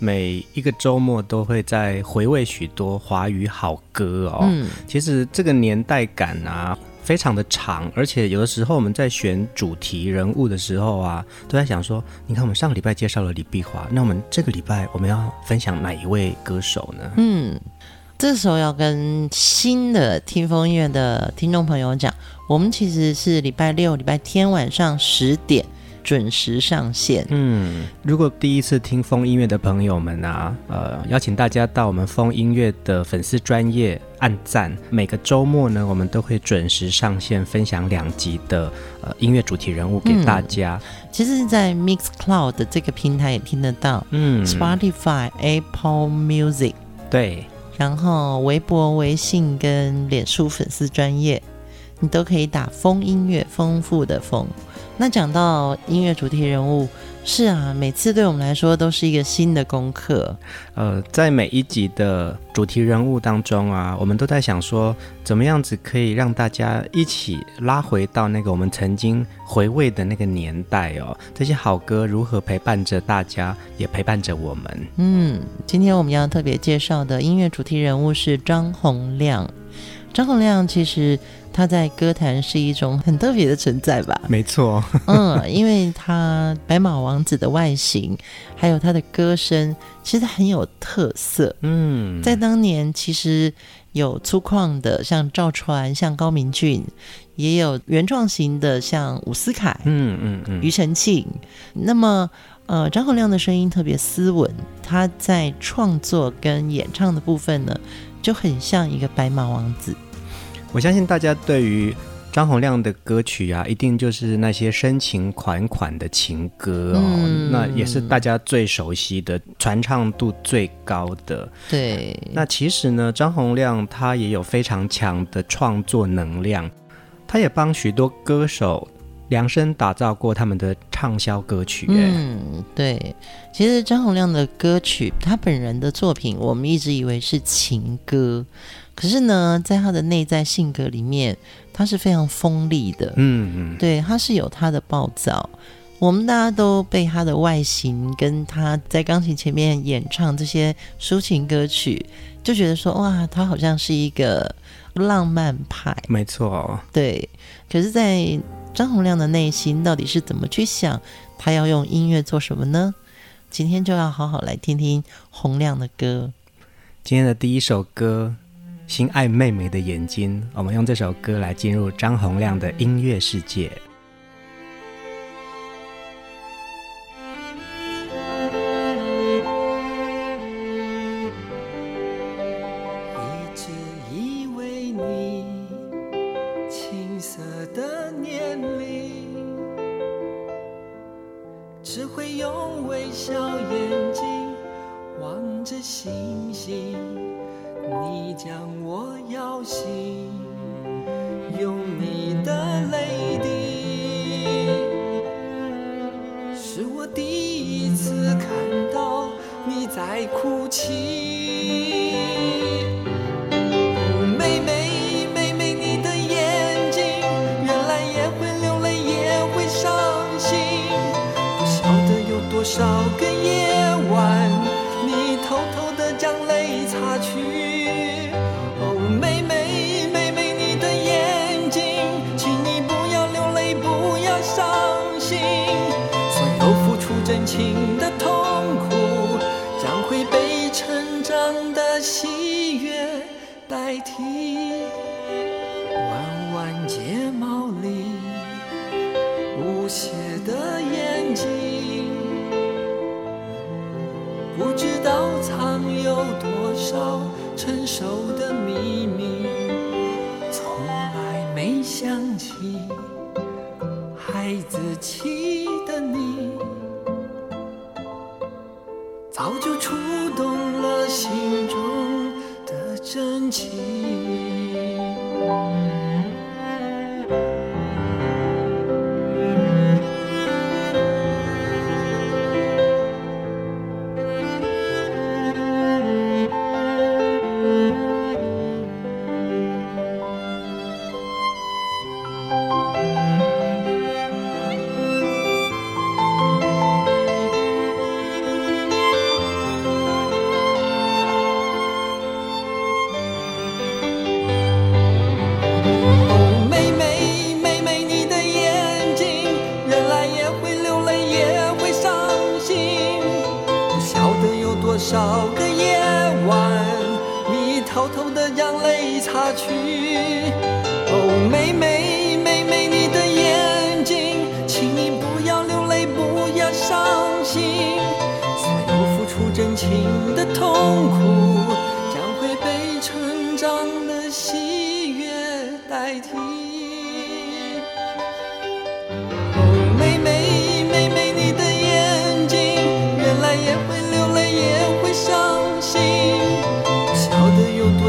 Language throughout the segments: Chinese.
每一个周末都会在回味许多华语好歌哦。嗯，其实这个年代感啊，非常的长，而且有的时候我们在选主题人物的时候啊，都在想说，你看我们上个礼拜介绍了李碧华，那我们这个礼拜我们要分享哪一位歌手呢？嗯，这时候要跟新的听风音乐的听众朋友讲，我们其实是礼拜六、礼拜天晚上十点。准时上线。嗯，如果第一次听风音乐的朋友们啊，呃，邀请大家到我们风音乐的粉丝专业按赞。每个周末呢，我们都会准时上线，分享两集的呃音乐主题人物给大家。嗯、其实，在 Mixcloud 的这个平台也听得到。嗯，Spotify、Apple Music。对。然后，微博、微信跟脸书粉丝专业，你都可以打“风音乐”，丰富的“丰”。那讲到音乐主题人物，是啊，每次对我们来说都是一个新的功课。呃，在每一集的主题人物当中啊，我们都在想说，怎么样子可以让大家一起拉回到那个我们曾经回味的那个年代哦。这些好歌如何陪伴着大家，也陪伴着我们。嗯，今天我们要特别介绍的音乐主题人物是张洪亮。张洪亮其实。他在歌坛是一种很特别的存在吧？没错，嗯，因为他白马王子的外形，还有他的歌声，其实很有特色。嗯，在当年其实有粗犷的，像赵传，像高明俊，也有原创型的，像伍思凯，嗯嗯嗯，庾澄庆。那么，呃，张洪亮的声音特别斯文，他在创作跟演唱的部分呢，就很像一个白马王子。我相信大家对于张洪量的歌曲啊，一定就是那些深情款款的情歌哦，嗯、那也是大家最熟悉的、传唱度最高的。对，那其实呢，张洪量他也有非常强的创作能量，他也帮许多歌手量身打造过他们的畅销歌曲。嗯，对，其实张洪量的歌曲，他本人的作品，我们一直以为是情歌。可是呢，在他的内在性格里面，他是非常锋利的。嗯嗯，对，他是有他的暴躁。我们大家都被他的外形跟他在钢琴前面演唱这些抒情歌曲，就觉得说哇，他好像是一个浪漫派。没错，对。可是，在张洪亮的内心到底是怎么去想？他要用音乐做什么呢？今天就要好好来听听洪亮的歌。今天的第一首歌。心爱妹妹的眼睛，我们用这首歌来进入张洪亮的音乐世界。少个夜晚你偷偷的将泪擦去。哦妹妹妹妹你的眼睛请你不要流泪不要伤心。所有付出真情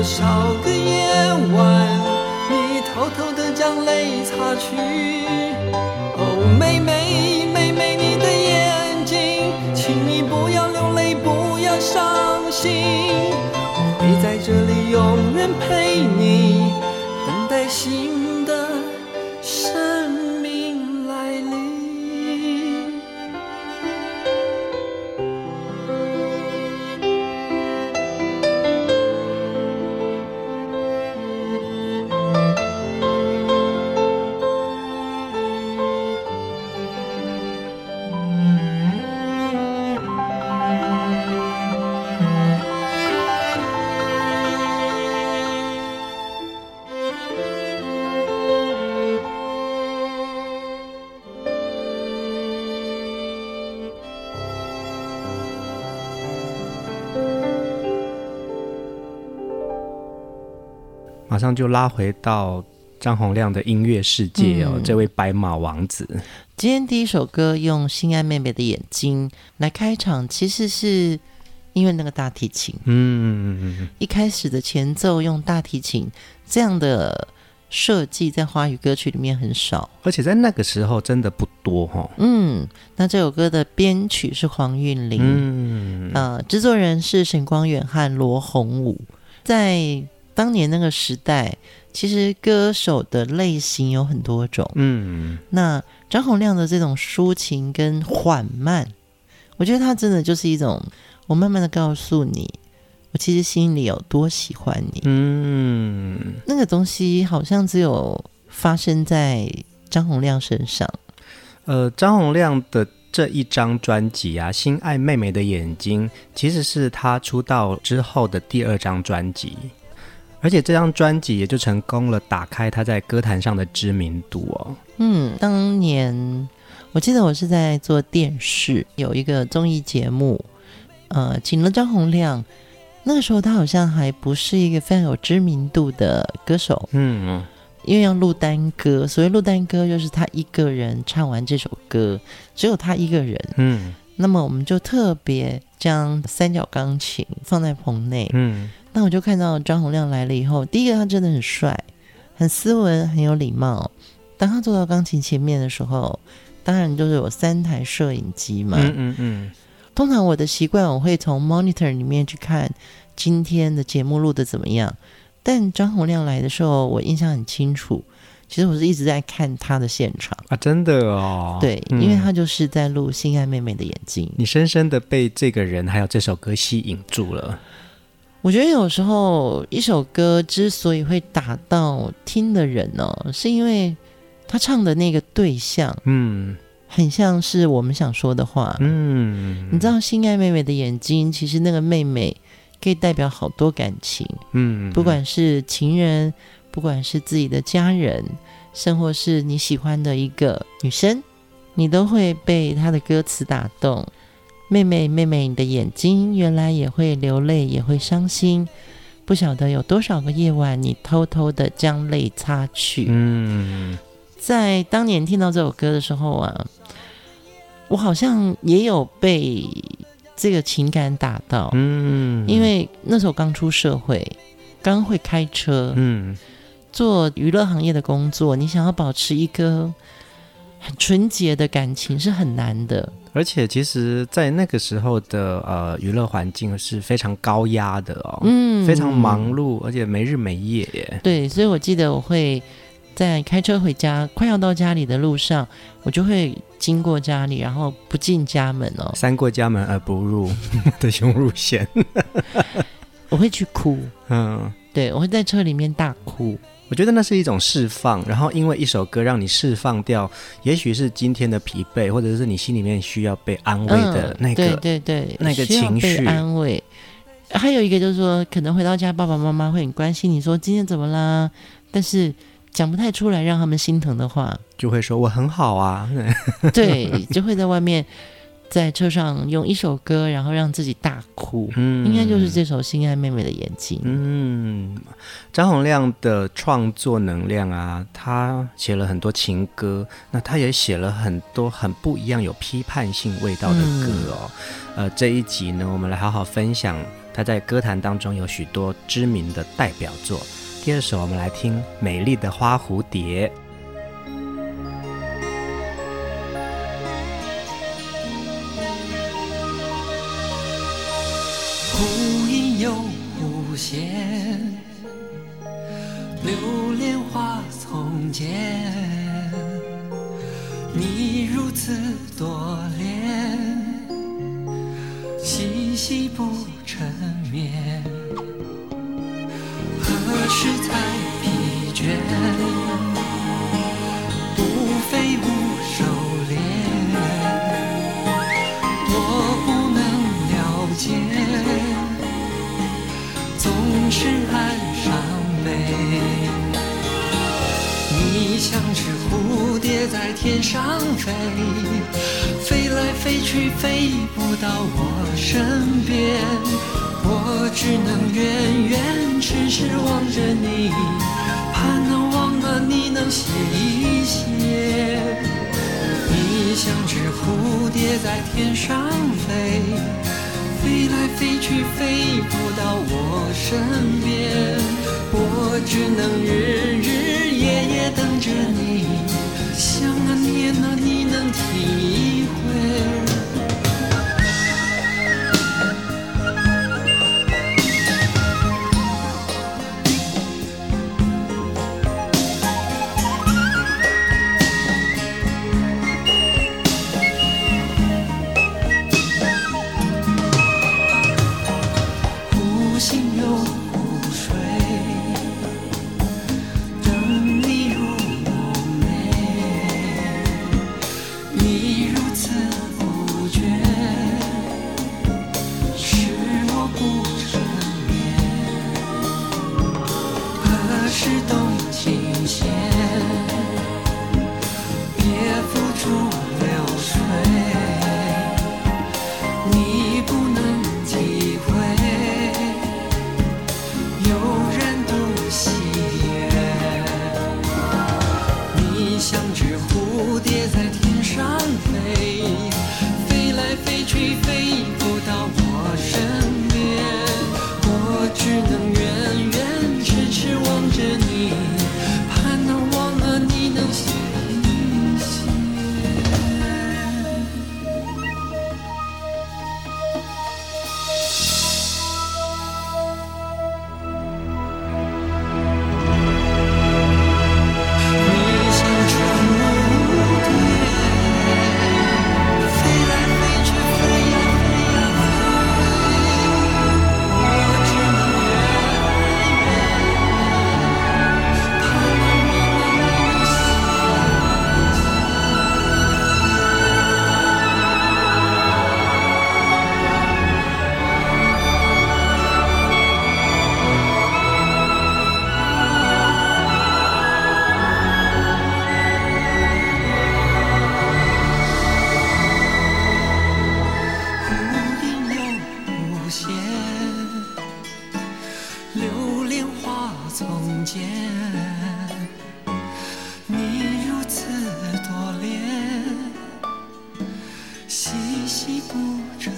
多少个夜晚，你偷偷的将泪擦去。哦，妹妹妹妹，你的眼睛，请你不要流泪，不要伤心，我会在这里永远陪你，等待幸福。马上就拉回到张洪亮的音乐世界哦，嗯、这位白马王子。今天第一首歌用《心爱妹妹的眼睛》来开场，其实是因为那个大提琴。嗯，一开始的前奏用大提琴这样的设计，在华语歌曲里面很少，而且在那个时候真的不多哈、哦。嗯，那这首歌的编曲是黄韵玲，嗯，呃，制作人是沈光远和罗洪武，在。当年那个时代，其实歌手的类型有很多种。嗯，那张洪亮的这种抒情跟缓慢，我觉得他真的就是一种，我慢慢的告诉你，我其实心里有多喜欢你。嗯，那个东西好像只有发生在张洪亮身上。呃，张洪亮的这一张专辑啊，《心爱妹妹的眼睛》，其实是他出道之后的第二张专辑。而且这张专辑也就成功了，打开他在歌坛上的知名度哦。嗯，当年我记得我是在做电视，有一个综艺节目，呃，请了张洪亮。那个时候他好像还不是一个非常有知名度的歌手。嗯，因为要录单歌，所谓录单歌就是他一个人唱完这首歌，只有他一个人。嗯，那么我们就特别将三角钢琴放在棚内。嗯。那我就看到张洪亮来了以后，第一个他真的很帅，很斯文，很有礼貌。当他坐到钢琴前面的时候，当然就是有三台摄影机嘛。嗯嗯嗯。通常我的习惯，我会从 monitor 里面去看今天的节目录的怎么样。但张洪亮来的时候，我印象很清楚。其实我是一直在看他的现场啊，真的哦。对，嗯、因为他就是在录《心爱妹妹的眼睛》。你深深的被这个人还有这首歌吸引住了。我觉得有时候一首歌之所以会打到听的人呢、哦，是因为他唱的那个对象，嗯，很像是我们想说的话，嗯，你知道《心爱妹妹的眼睛》，其实那个妹妹可以代表好多感情，嗯，不管是情人，不管是自己的家人，甚或是你喜欢的一个女生，你都会被她的歌词打动。妹妹，妹妹，你的眼睛原来也会流泪，也会伤心。不晓得有多少个夜晚，你偷偷的将泪擦去。嗯，在当年听到这首歌的时候啊，我好像也有被这个情感打到。嗯，因为那时候刚出社会，刚会开车，嗯，做娱乐行业的工作，你想要保持一个很纯洁的感情是很难的。而且，其实，在那个时候的呃娱乐环境是非常高压的哦，嗯，非常忙碌，而且没日没夜耶。对，所以我记得我会在开车回家，快要到家里的路上，我就会经过家里，然后不进家门哦，三过家门而不入的凶入线，我会去哭，嗯，对，我会在车里面大哭。我觉得那是一种释放，然后因为一首歌让你释放掉，也许是今天的疲惫，或者是你心里面需要被安慰的那个，嗯、对对对，那个情绪被安慰。还有一个就是说，可能回到家，爸爸妈妈会很关心你说今天怎么啦，但是讲不太出来让他们心疼的话，就会说我很好啊，对，就会在外面。在车上用一首歌，然后让自己大哭，嗯，应该就是这首《心爱妹妹的眼睛》。嗯，张洪量的创作能量啊，他写了很多情歌，那他也写了很多很不一样、有批判性味道的歌哦。嗯、呃，这一集呢，我们来好好分享他在歌坛当中有许多知名的代表作。第二首，我们来听《美丽的花蝴蝶》。忽隐又忽现，流连花丛间，你如此多恋，细细不成眠，何时才疲倦？不飞不是岸上悲，你像只蝴蝶在天上飞，飞来飞去飞不到我身边，我只能远远痴痴望着你，盼能忘了你能歇一歇。你像只蝴蝶在天上飞。飞来飞去，飞不到我身边，我只能日日夜夜等着你，想啊念啊，你能体会。花丛间，你如此多恋，细细不成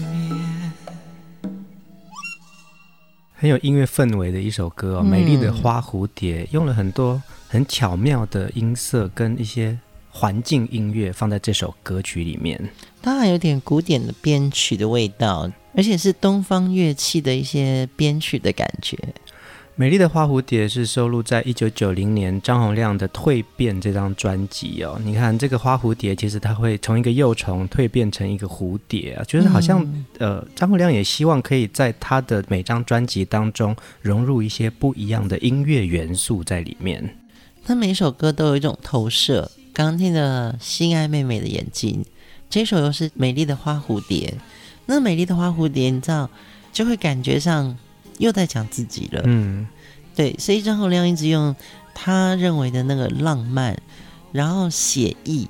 眠。很有音乐氛围的一首歌哦，《美丽的花蝴蝶》用了很多很巧妙的音色跟一些环境音乐放在这首歌曲里面，当然有点古典的编曲的味道，而且是东方乐器的一些编曲的感觉。美丽的花蝴蝶是收录在一九九零年张洪量的《蜕变》这张专辑哦。你看这个花蝴蝶，其实它会从一个幼虫蜕变成一个蝴蝶啊，就是好像、嗯、呃，张洪量也希望可以在他的每张专辑当中融入一些不一样的音乐元素在里面。他每首歌都有一种投射。刚刚听的《心爱妹妹的眼睛》，这首又是美丽的花蝴蝶。那美丽的花蝴蝶，你知道，就会感觉上又在讲自己了。嗯，对，所以张洪亮一直用他认为的那个浪漫，然后写意。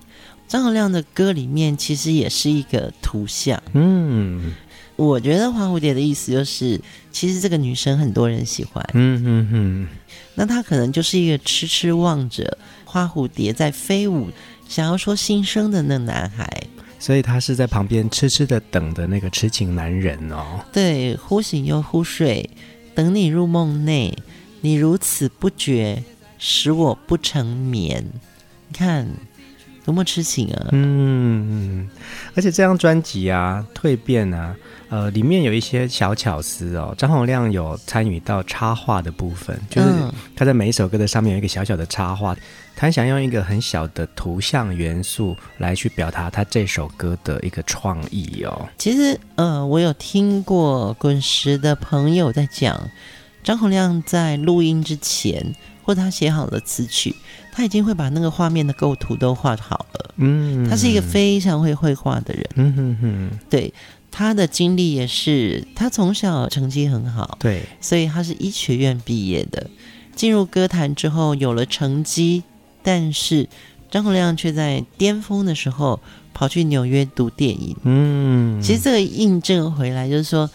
张洪亮的歌里面其实也是一个图像。嗯，我觉得花蝴蝶的意思就是，其实这个女生很多人喜欢。嗯嗯嗯，那她可能就是一个痴痴望着。花蝴蝶在飞舞，想要说心声的那男孩，所以他是在旁边痴痴的等的那个痴情男人哦。对，忽醒又忽睡，等你入梦内，你如此不觉，使我不成眠。你看。多么痴情啊！嗯，而且这张专辑啊，《蜕变》啊，呃，里面有一些小巧思哦。张洪亮有参与到插画的部分，就是他在每一首歌的上面有一个小小的插画，他想用一个很小的图像元素来去表达他这首歌的一个创意哦。其实，呃，我有听过滚石的朋友在讲，张洪亮在录音之前，或他写好了词曲。他已经会把那个画面的构图都画好了。嗯，他是一个非常会绘画的人。嗯哼哼，对，他的经历也是，他从小成绩很好。对，所以他是医学院毕业的。进入歌坛之后有了成绩，但是张洪亮却在巅峰的时候跑去纽约读电影。嗯，其实这个印证回来就是说，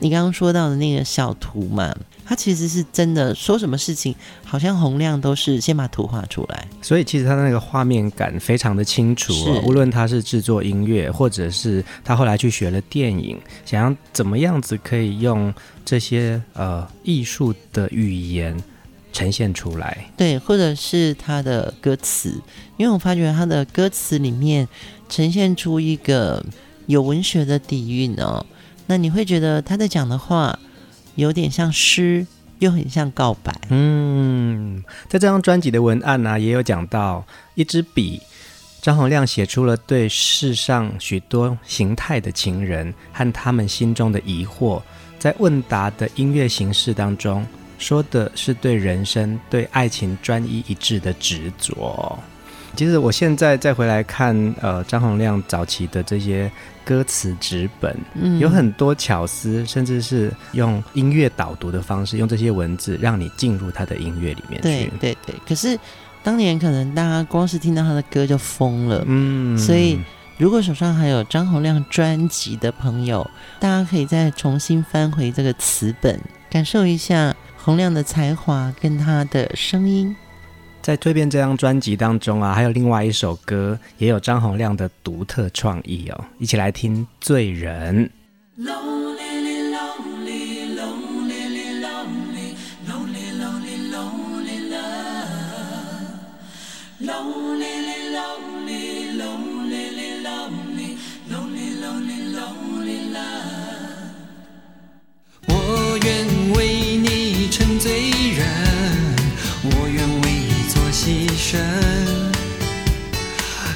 你刚刚说到的那个小图嘛。他其实是真的，说什么事情好像洪亮都是先把图画出来，所以其实他的那个画面感非常的清楚哦。无论他是制作音乐，或者是他后来去学了电影，想要怎么样子可以用这些呃艺术的语言呈现出来，对，或者是他的歌词，因为我发觉他的歌词里面呈现出一个有文学的底蕴哦，那你会觉得他在讲的话。有点像诗，又很像告白。嗯，在这张专辑的文案呢、也有讲到一支笔，张洪亮写出了对世上许多形态的情人和他们心中的疑惑，在问答的音乐形式当中，说的是对人生、对爱情专一一致的执着。其实我现在再回来看，呃，张洪亮早期的这些歌词纸本，嗯，有很多巧思，甚至是用音乐导读的方式，用这些文字让你进入他的音乐里面去。对对对。可是当年可能大家光是听到他的歌就疯了，嗯。所以如果手上还有张洪亮专辑的朋友，大家可以再重新翻回这个词本，感受一下洪亮的才华跟他的声音。在《蜕变》这张专辑当中啊，还有另外一首歌，也有张洪量的独特创意哦，一起来听《醉人》。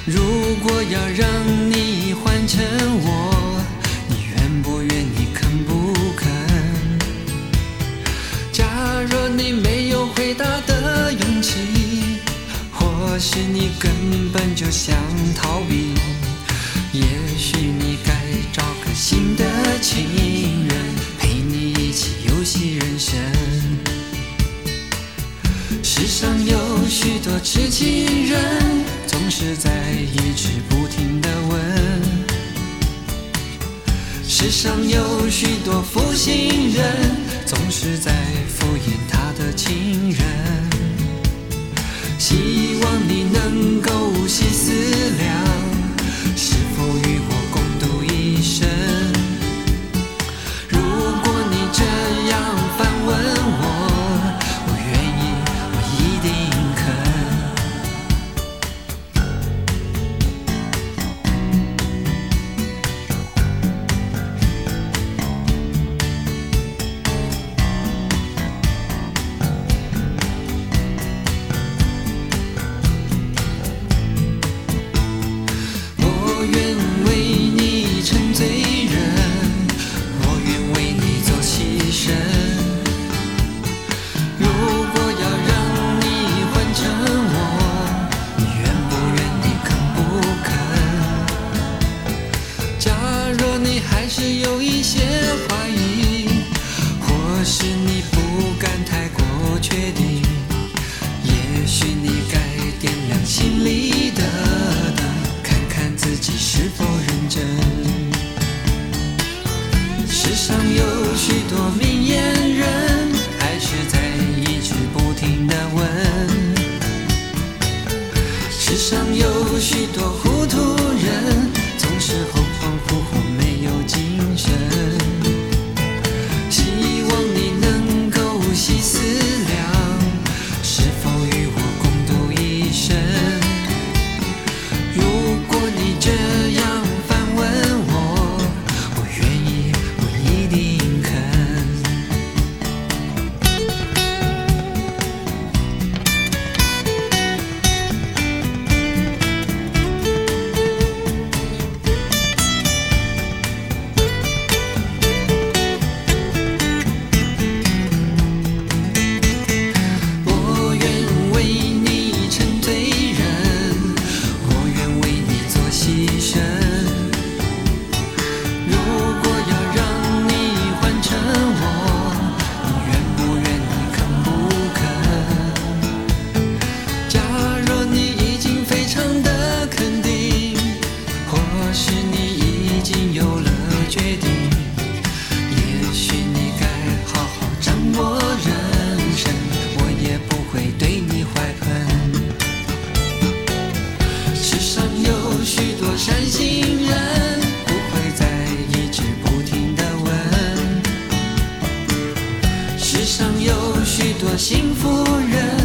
如果要让你换成我，你愿不愿意，肯不肯？假若你没有回答的勇气，或许你根本就想逃避。也许你多痴情人。总是在一直不停的问，世上有许多负心人，总是在敷衍他的情人。希望你能够细思量，是否与我共度一生。如果你这样反问世上有许多伤心人不会再一直不停的问。世上有许多幸福人。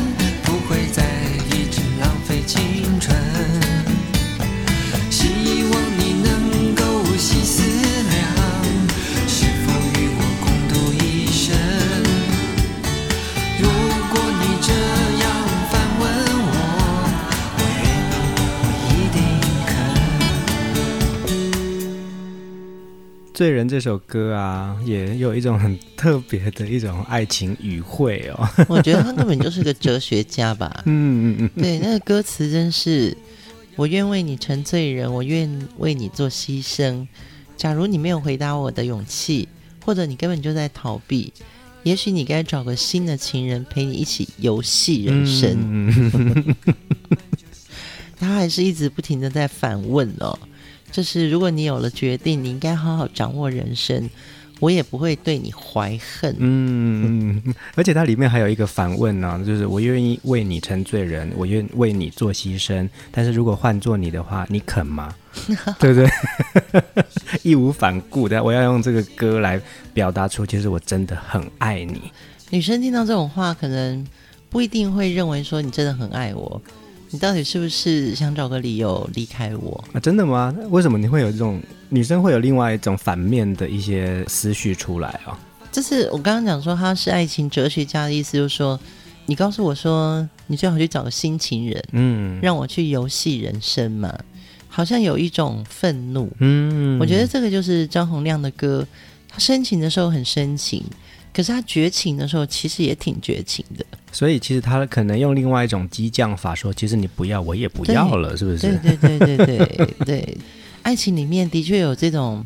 这首歌啊，也有一种很特别的一种爱情语汇哦。我觉得他根本就是个哲学家吧。嗯嗯嗯。对，那个歌词真是，我愿为你成醉人，我愿为你做牺牲。假如你没有回答我的勇气，或者你根本就在逃避，也许你该找个新的情人陪你一起游戏人生。嗯、他还是一直不停的在反问哦。就是如果你有了决定，你应该好好掌握人生，我也不会对你怀恨。嗯，而且它里面还有一个反问呢、啊，就是我愿意为你成罪人，我愿为你做牺牲，但是如果换做你的话，你肯吗？对不对？义无反顾的，我要用这个歌来表达出，其实我真的很爱你。女生听到这种话，可能不一定会认为说你真的很爱我。你到底是不是想找个理由离开我啊？真的吗？为什么你会有这种女生会有另外一种反面的一些思绪出来啊？就是我刚刚讲说他是爱情哲学家的意思，就是说你告诉我说你最好去找个新情人，嗯，让我去游戏人生嘛，好像有一种愤怒，嗯，我觉得这个就是张洪量的歌，他深情的时候很深情。可是他绝情的时候，其实也挺绝情的。所以其实他可能用另外一种激将法说，其实你不要，我也不要了，是不是？对对对对对。对，爱情里面的确有这种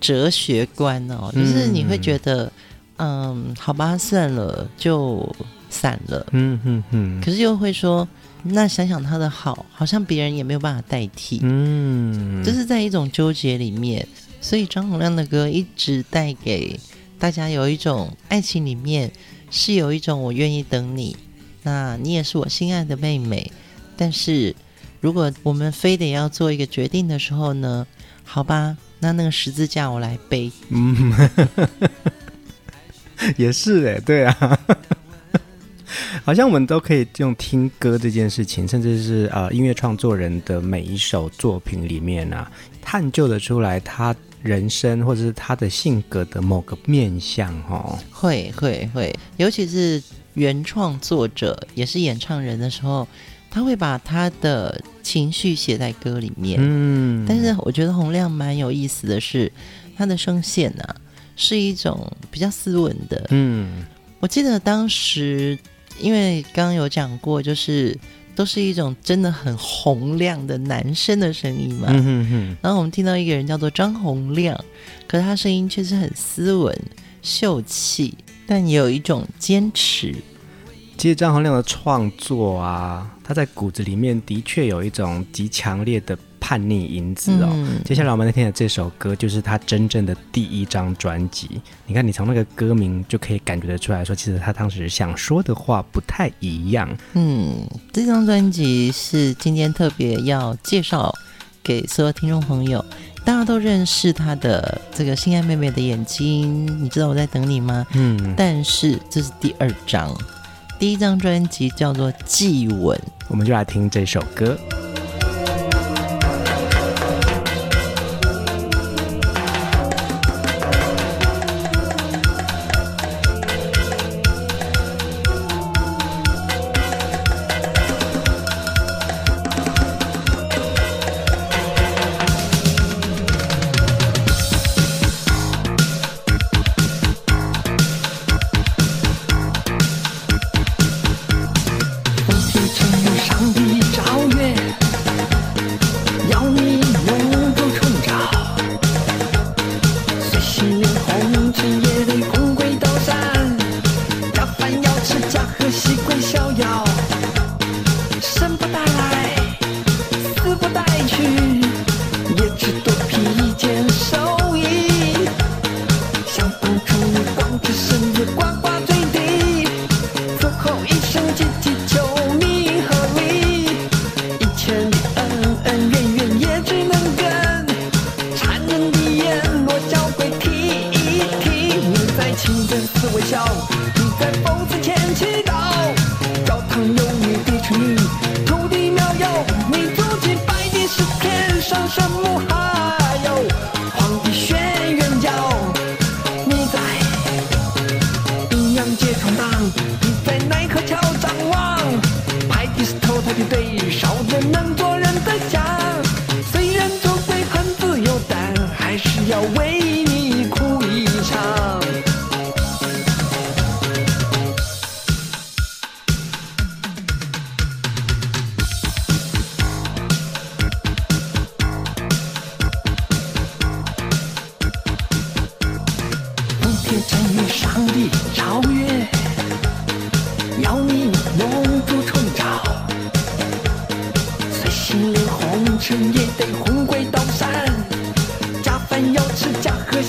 哲学观哦，就是你会觉得，嗯，嗯，好吧，算了，就散了。嗯嗯嗯。可是又会说，那想想他的好，好像别人也没有办法代替。嗯，就是在一种纠结里面，所以张洪亮的歌一直带给。大家有一种爱情里面是有一种我愿意等你，那你也是我心爱的妹妹。但是如果我们非得要做一个决定的时候呢？好吧，那那个十字架我来背。嗯，也是哎，对啊，好像我们都可以用听歌这件事情，甚至是呃音乐创作人的每一首作品里面啊，探究的出来他人生或者是他的性格的某个面相哦。会会会，尤其是原创作者也是演唱人的时候。他会把他的情绪写在歌里面，嗯，但是我觉得洪亮蛮有意思的是，他的声线呢、啊、是一种比较斯文的，嗯，我记得当时因为刚刚有讲过，就是都是一种真的很洪亮的男生的声音嘛，嗯哼哼，然后我们听到一个人叫做张洪亮，可是他声音却是很斯文秀气，但也有一种坚持。其实张洪亮的创作啊，他在骨子里面的确有一种极强烈的叛逆因子哦。嗯、接下来我们来听的这首歌，就是他真正的第一张专辑。你看，你从那个歌名就可以感觉得出来说，其实他当时想说的话不太一样。嗯，这张专辑是今天特别要介绍给所有听众朋友，大家都认识他的这个心爱妹妹的眼睛。你知道我在等你吗？嗯，但是这是第二张。第一张专辑叫做《祭吻》，我们就来听这首歌。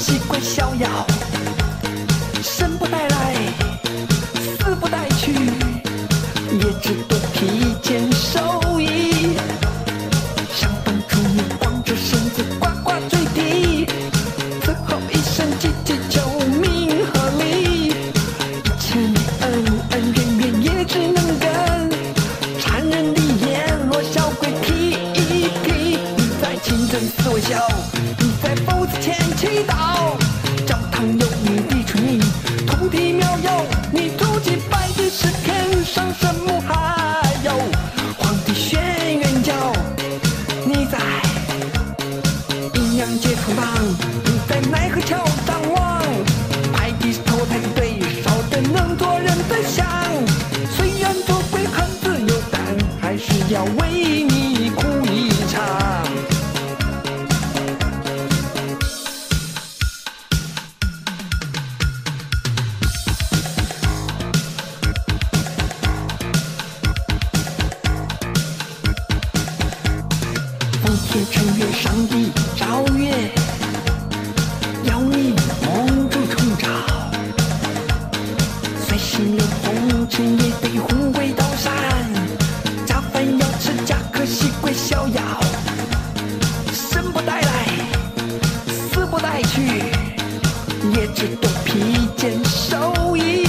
习惯逍遥。的披肩，手一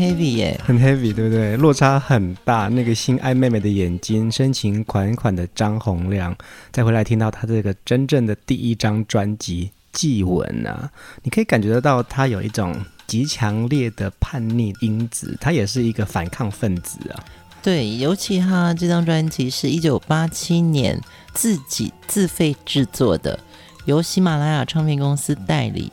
heavy 耶，很 heavy，对不对？落差很大。那个心爱妹妹的眼睛，深情款款的张洪亮，再回来听到他这个真正的第一张专辑《祭文》啊，你可以感觉得到他有一种极强烈的叛逆因子，他也是一个反抗分子啊。对，尤其他这张专辑是一九八七年自己自费制作的，由喜马拉雅唱片公司代理。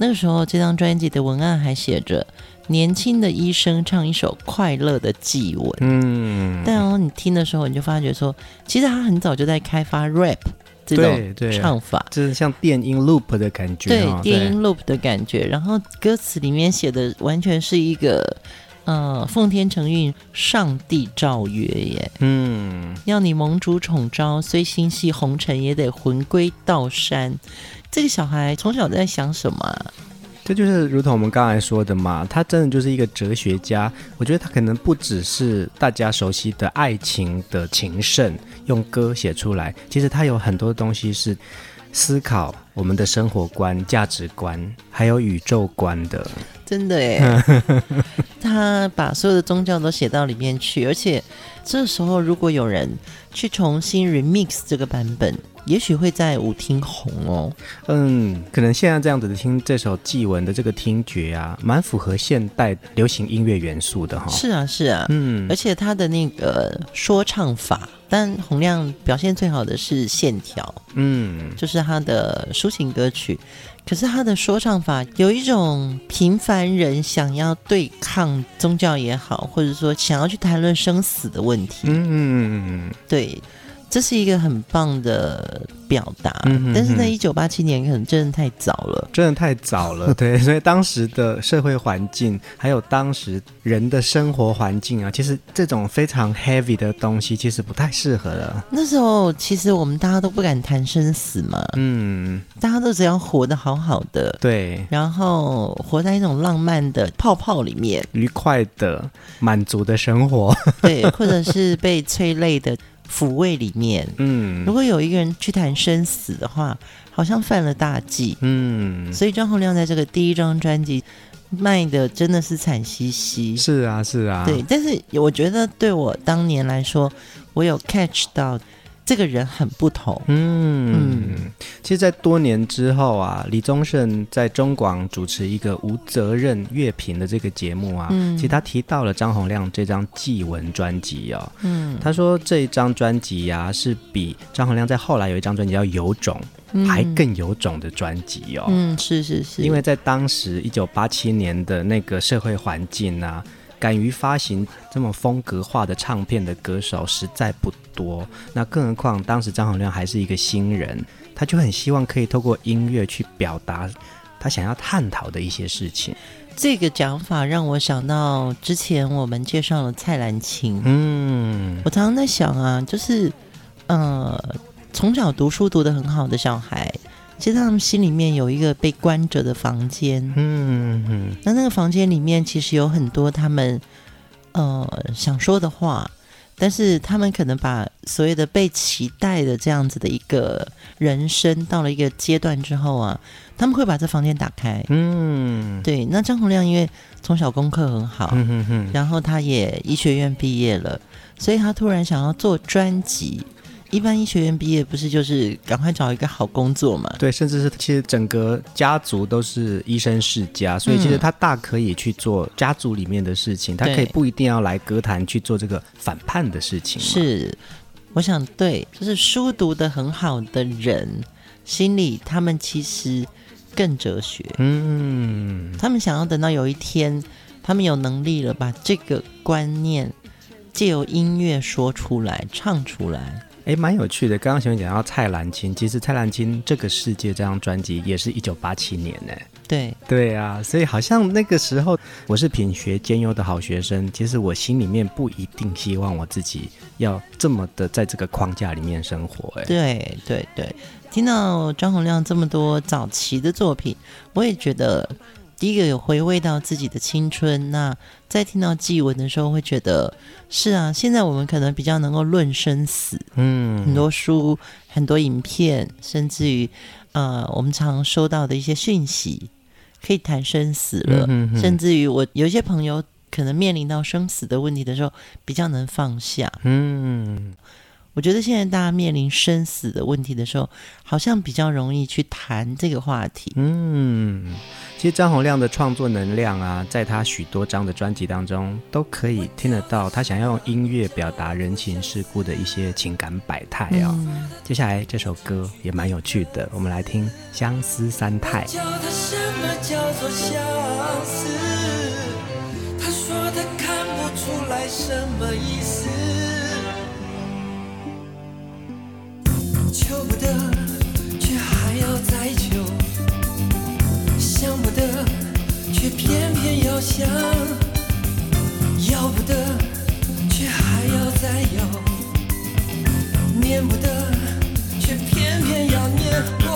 那个时候，这张专辑的文案还写着。年轻的医生唱一首快乐的祭文，嗯，但哦，你听的时候你就发觉说，其实他很早就在开发 rap 这种唱法，就是像电音 loop 的感觉，对，电音 loop 的感觉。然后歌词里面写的完全是一个，呃，奉天承运，上帝诏曰耶，嗯，要你盟主宠召，虽心系红尘，也得魂归道山。这个小孩从小在想什么？这就是如同我们刚才说的嘛，他真的就是一个哲学家。我觉得他可能不只是大家熟悉的爱情的情圣，用歌写出来。其实他有很多东西是思考我们的生活观、价值观，还有宇宙观的。真的耶，他把所有的宗教都写到里面去。而且这时候，如果有人去重新 remix 这个版本。也许会在舞厅红哦。嗯，可能现在这样子的听这首祭文的这个听觉啊，蛮符合现代流行音乐元素的哈、哦。是啊，是啊，嗯，而且他的那个说唱法，但洪亮表现最好的是线条，嗯，就是他的抒情歌曲。可是他的说唱法有一种平凡人想要对抗宗教也好，或者说想要去谈论生死的问题。嗯嗯嗯，对。这是一个很棒的表达，嗯、哼哼，但是在一九八七年可能真的太早了，真的太早了。对，所以当时的社会环境，还有当时人的生活环境啊，其实这种非常 heavy 的东西，其实不太适合了。那时候其实我们大家都不敢谈生死嘛，嗯，大家都只要活得好好的，对，然后活在一种浪漫的泡泡里面，愉快的、满足的生活，对，或者是被催泪的。抚慰里面，嗯，如果有一个人去谈生死的话，好像犯了大忌，嗯，所以张洪量在这个第一张专辑卖的真的是惨兮兮，是啊，是啊，对，但是我觉得对我当年来说，我有 catch 到。这个人很不同，嗯。嗯，其实，在多年之后啊，李宗盛在中广主持一个无责任乐评的这个节目啊，嗯，其实他提到了张洪亮这张祭文专辑哦，嗯，他说这一张专辑呀、啊，是比张洪亮在后来有一张专辑叫《有种》还更有种的专辑哦，嗯，是是是，因为在当时一九八七年的那个社会环境啊。敢于发行这么风格化的唱片的歌手实在不多，那更何况当时张洪量还是一个新人，他就很希望可以透过音乐去表达他想要探讨的一些事情。这个讲法让我想到之前我们介绍了蔡澜情，嗯，我常常在想啊，就是呃，从小读书读得很好的小孩。其实他们心里面有一个被关着的房间，嗯嗯，那那个房间里面其实有很多他们呃想说的话，但是他们可能把所谓的被期待的这样子的一个人生到了一个阶段之后啊，他们会把这房间打开，嗯，对。那张洪亮因为从小功课很好，嗯哼哼，然后他也医学院毕业了，所以他突然想要做专辑。一般医学院毕业不是就是赶快找一个好工作嘛？对，甚至是其实整个家族都是医生世家，所以其实他大可以去做家族里面的事情，嗯、他可以不一定要来歌坛去做这个反叛的事情。是，我想对，就是书读的很好的人，心里他们其实更哲学。嗯，他们想要等到有一天，他们有能力了，把这个观念借由音乐说出来、唱出来。哎，蛮有趣的。刚刚前面讲到蔡澜清，其实蔡澜清这个世界这张专辑也是一九八七年呢。对对啊，所以好像那个时候我是品学兼优的好学生，其实我心里面不一定希望我自己要这么的在这个框架里面生活。哎，对对对，听到张洪亮这么多早期的作品，我也觉得。第一个有回味到自己的青春，那在听到祭文的时候，会觉得是啊，现在我们可能比较能够论生死，嗯，很多书、很多影片，甚至于呃，我们常收到的一些讯息，可以谈生死了，嗯、哼哼甚至于我有一些朋友可能面临到生死的问题的时候，比较能放下，嗯。我觉得现在大家面临生死的问题的时候，好像比较容易去谈这个话题。嗯，其实张洪亮的创作能量啊，在他许多张的专辑当中都可以听得到，他想要用音乐表达人情世故的一些情感百态啊、哦。嗯、接下来这首歌也蛮有趣的，我们来听《相思三态》。叫他什么叫做相思？他说他看不出来什么意思。不得，却还要再求；想不得，却偏偏要想；要不得，却还要再要；念不得，却偏偏要念。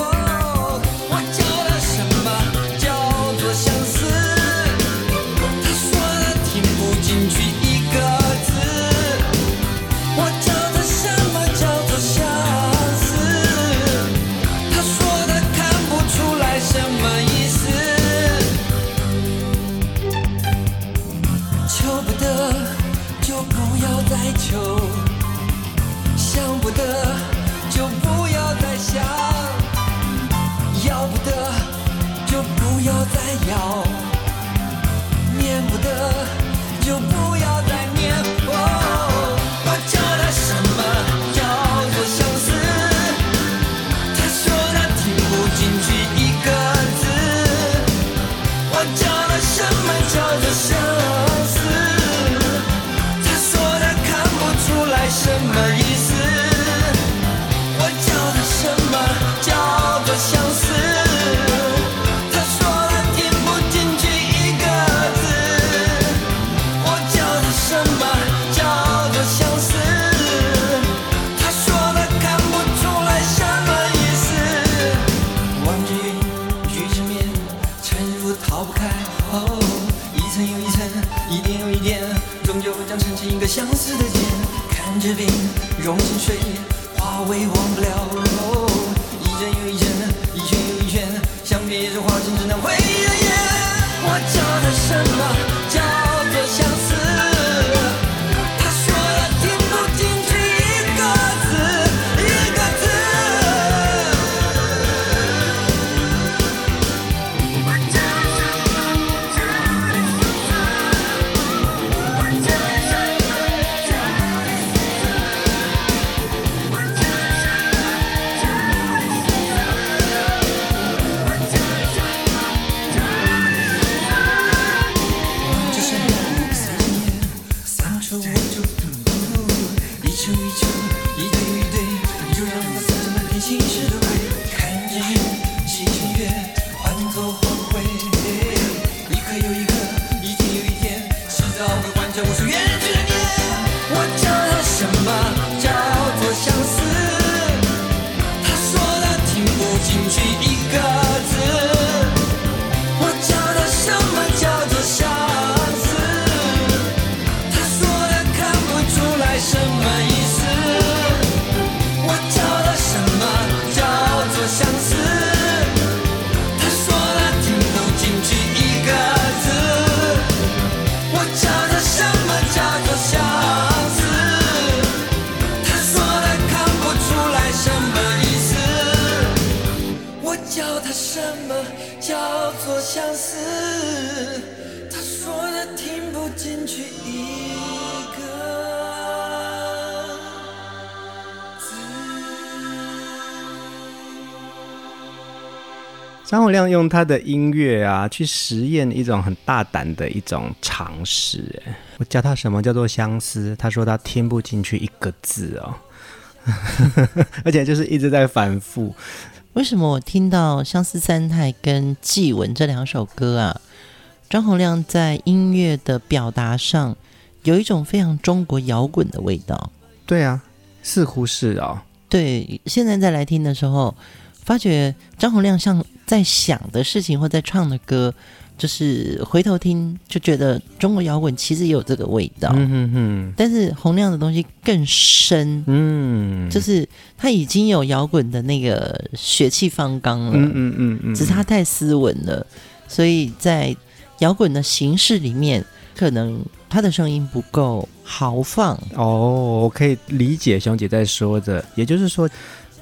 张洪亮用他的音乐啊，去实验一种很大胆的一种尝试。哎，我教他什么叫做相思，他说他听不进去一个字哦，而且就是一直在反复。为什么我听到《相思三太》跟《祭文》这两首歌啊？张洪亮在音乐的表达上有一种非常中国摇滚的味道。对啊，似乎是哦。对，现在再来听的时候，发觉张洪亮像在想的事情或在唱的歌，就是回头听就觉得中国摇滚其实也有这个味道。嗯哼哼。但是洪亮的东西更深，嗯，就是他已经有摇滚的那个血气方刚了。嗯嗯嗯嗯。只是他太斯文了，所以在。摇滚的形式里面，可能他的声音不够豪放哦。我可以理解熊姐在说的，也就是说，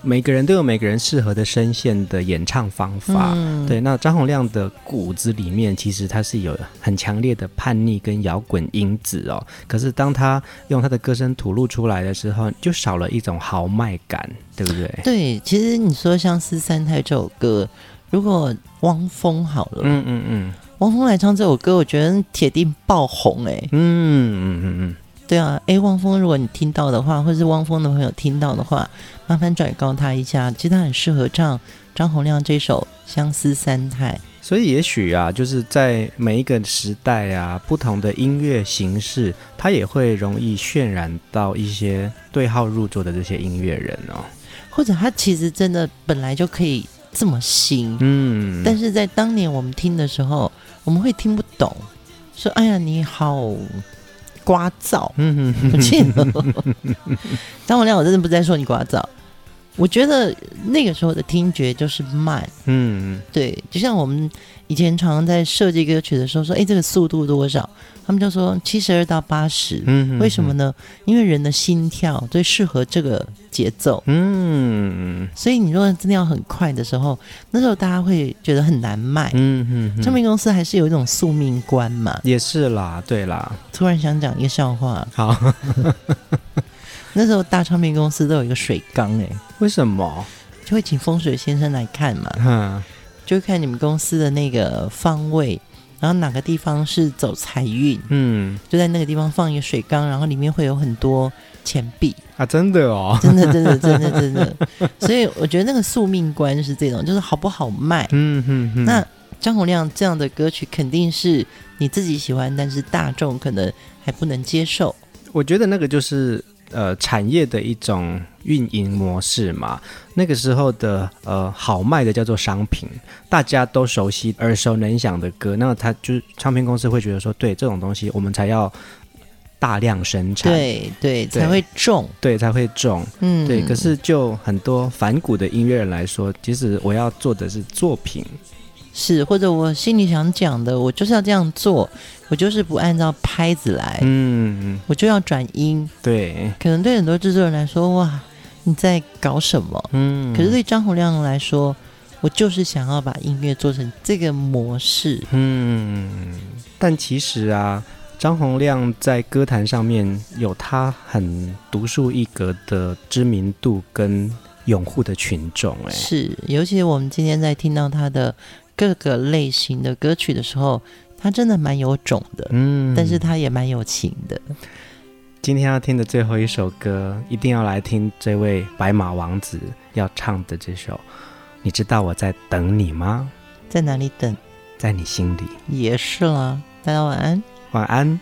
每个人都有每个人适合的声线的演唱方法。嗯、对，那张洪亮的骨子里面，其实他是有很强烈的叛逆跟摇滚因子哦。可是当他用他的歌声吐露出来的时候，就少了一种豪迈感，对不对？对，其实你说《像《四三太》这首歌，如果汪峰好了，嗯嗯嗯。汪峰来唱这首歌，我觉得铁定爆红哎、欸！嗯嗯嗯嗯，对啊，哎，汪峰，如果你听到的话，或是汪峰的朋友听到的话，麻烦转告他一下，其实他很适合唱张洪量这首《相思三太》。所以也许啊，就是在每一个时代啊，不同的音乐形式，它也会容易渲染到一些对号入座的这些音乐人哦，或者他其实真的本来就可以这么新，嗯，但是在当年我们听的时候。我们会听不懂，说：“哎呀，你好聒噪。”嗯哼，不记得。张洪亮，我真的不在说你聒噪。我觉得那个时候的听觉就是慢。嗯，对，就像我们以前常常在设计歌曲的时候说：“哎，这个速度多少？”他们就说七十二到八十，嗯，为什么呢？因为人的心跳最适合这个节奏，嗯，所以你如果真的要很快的时候，那时候大家会觉得很难卖，嗯嗯，唱片公司还是有一种宿命观嘛，也是啦，对啦。突然想讲一个笑话，好，那时候大唱片公司都有一个水缸，哎，为什么？就会请风水先生来看嘛，嗯，就看你们公司的那个方位。然后哪个地方是走财运？嗯，就在那个地方放一个水缸，然后里面会有很多钱币啊！真的哦，真的，真的，真的，真的。所以我觉得那个宿命观是这种，就是好不好卖？嗯嗯嗯。那张洪亮这样的歌曲肯定是你自己喜欢，但是大众可能还不能接受。我觉得那个就是。呃，产业的一种运营模式嘛，那个时候的呃好卖的叫做商品，大家都熟悉、耳熟能详的歌，那他就是唱片公司会觉得说，对这种东西，我们才要大量生产，对对，才会重，对才会重，嗯，对。可是就很多反骨的音乐人来说，其实我要做的是作品。是，或者我心里想讲的，我就是要这样做，我就是不按照拍子来，嗯，我就要转音，对，可能对很多制作人来说，哇，你在搞什么？嗯，可是对张洪亮来说，我就是想要把音乐做成这个模式，嗯，但其实啊，张洪亮在歌坛上面有他很独树一格的知名度跟拥护的群众，哎，是，尤其我们今天在听到他的。各个类型的歌曲的时候，他真的蛮有种的，嗯，但是他也蛮有情的。今天要听的最后一首歌，一定要来听这位白马王子要唱的这首。你知道我在等你吗？在哪里等？在你心里。也是啦，大家晚安。晚安。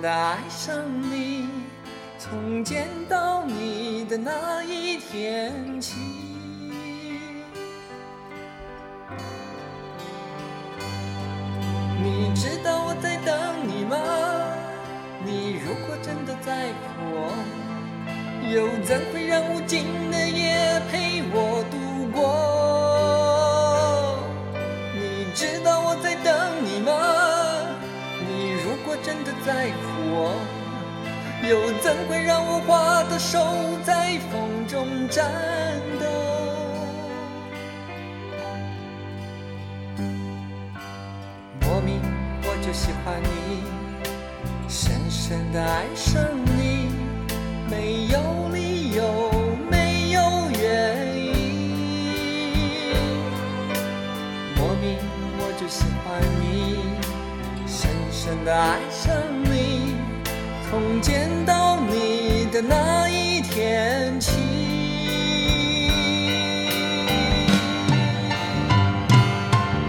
的爱上你，从见到你的那一天起，我，又怎会让我花的手在风中颤抖？莫名我就喜欢你，深深的爱上你，没有理由，没有原因。莫名我就喜欢你，深深的爱上你，从见到你的那一天起。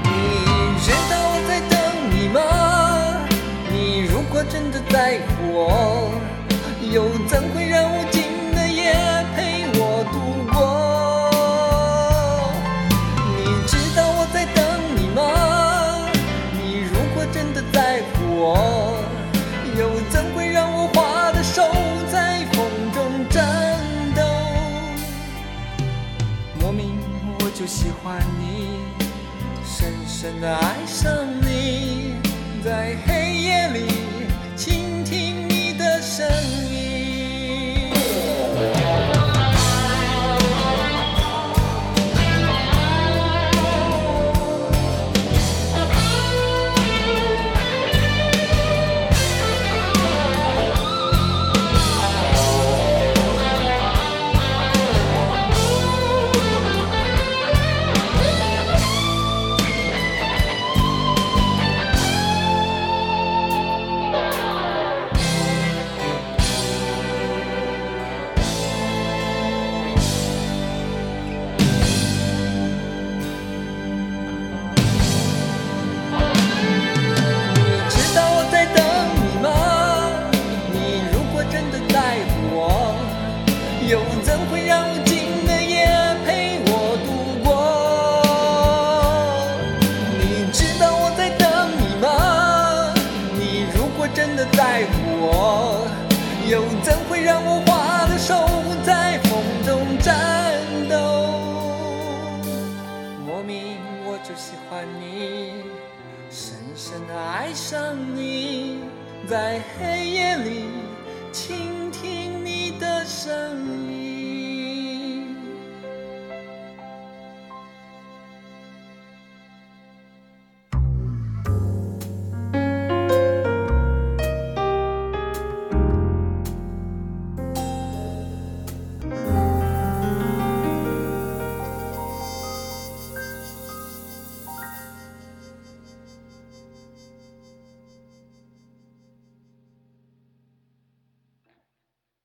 你知道我在等你吗？你如果真的在乎我，又怎会让我就喜欢你，深深的爱上你，在黑夜里。倾听你，的声音